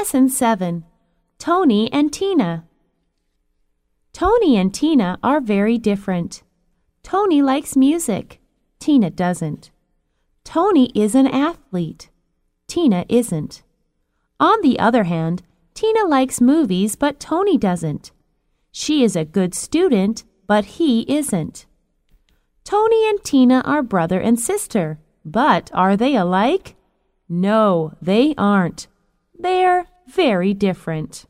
Lesson 7 Tony and Tina. Tony and Tina are very different. Tony likes music. Tina doesn't. Tony is an athlete. Tina isn't. On the other hand, Tina likes movies, but Tony doesn't. She is a good student, but he isn't. Tony and Tina are brother and sister, but are they alike? No, they aren't. They're very different.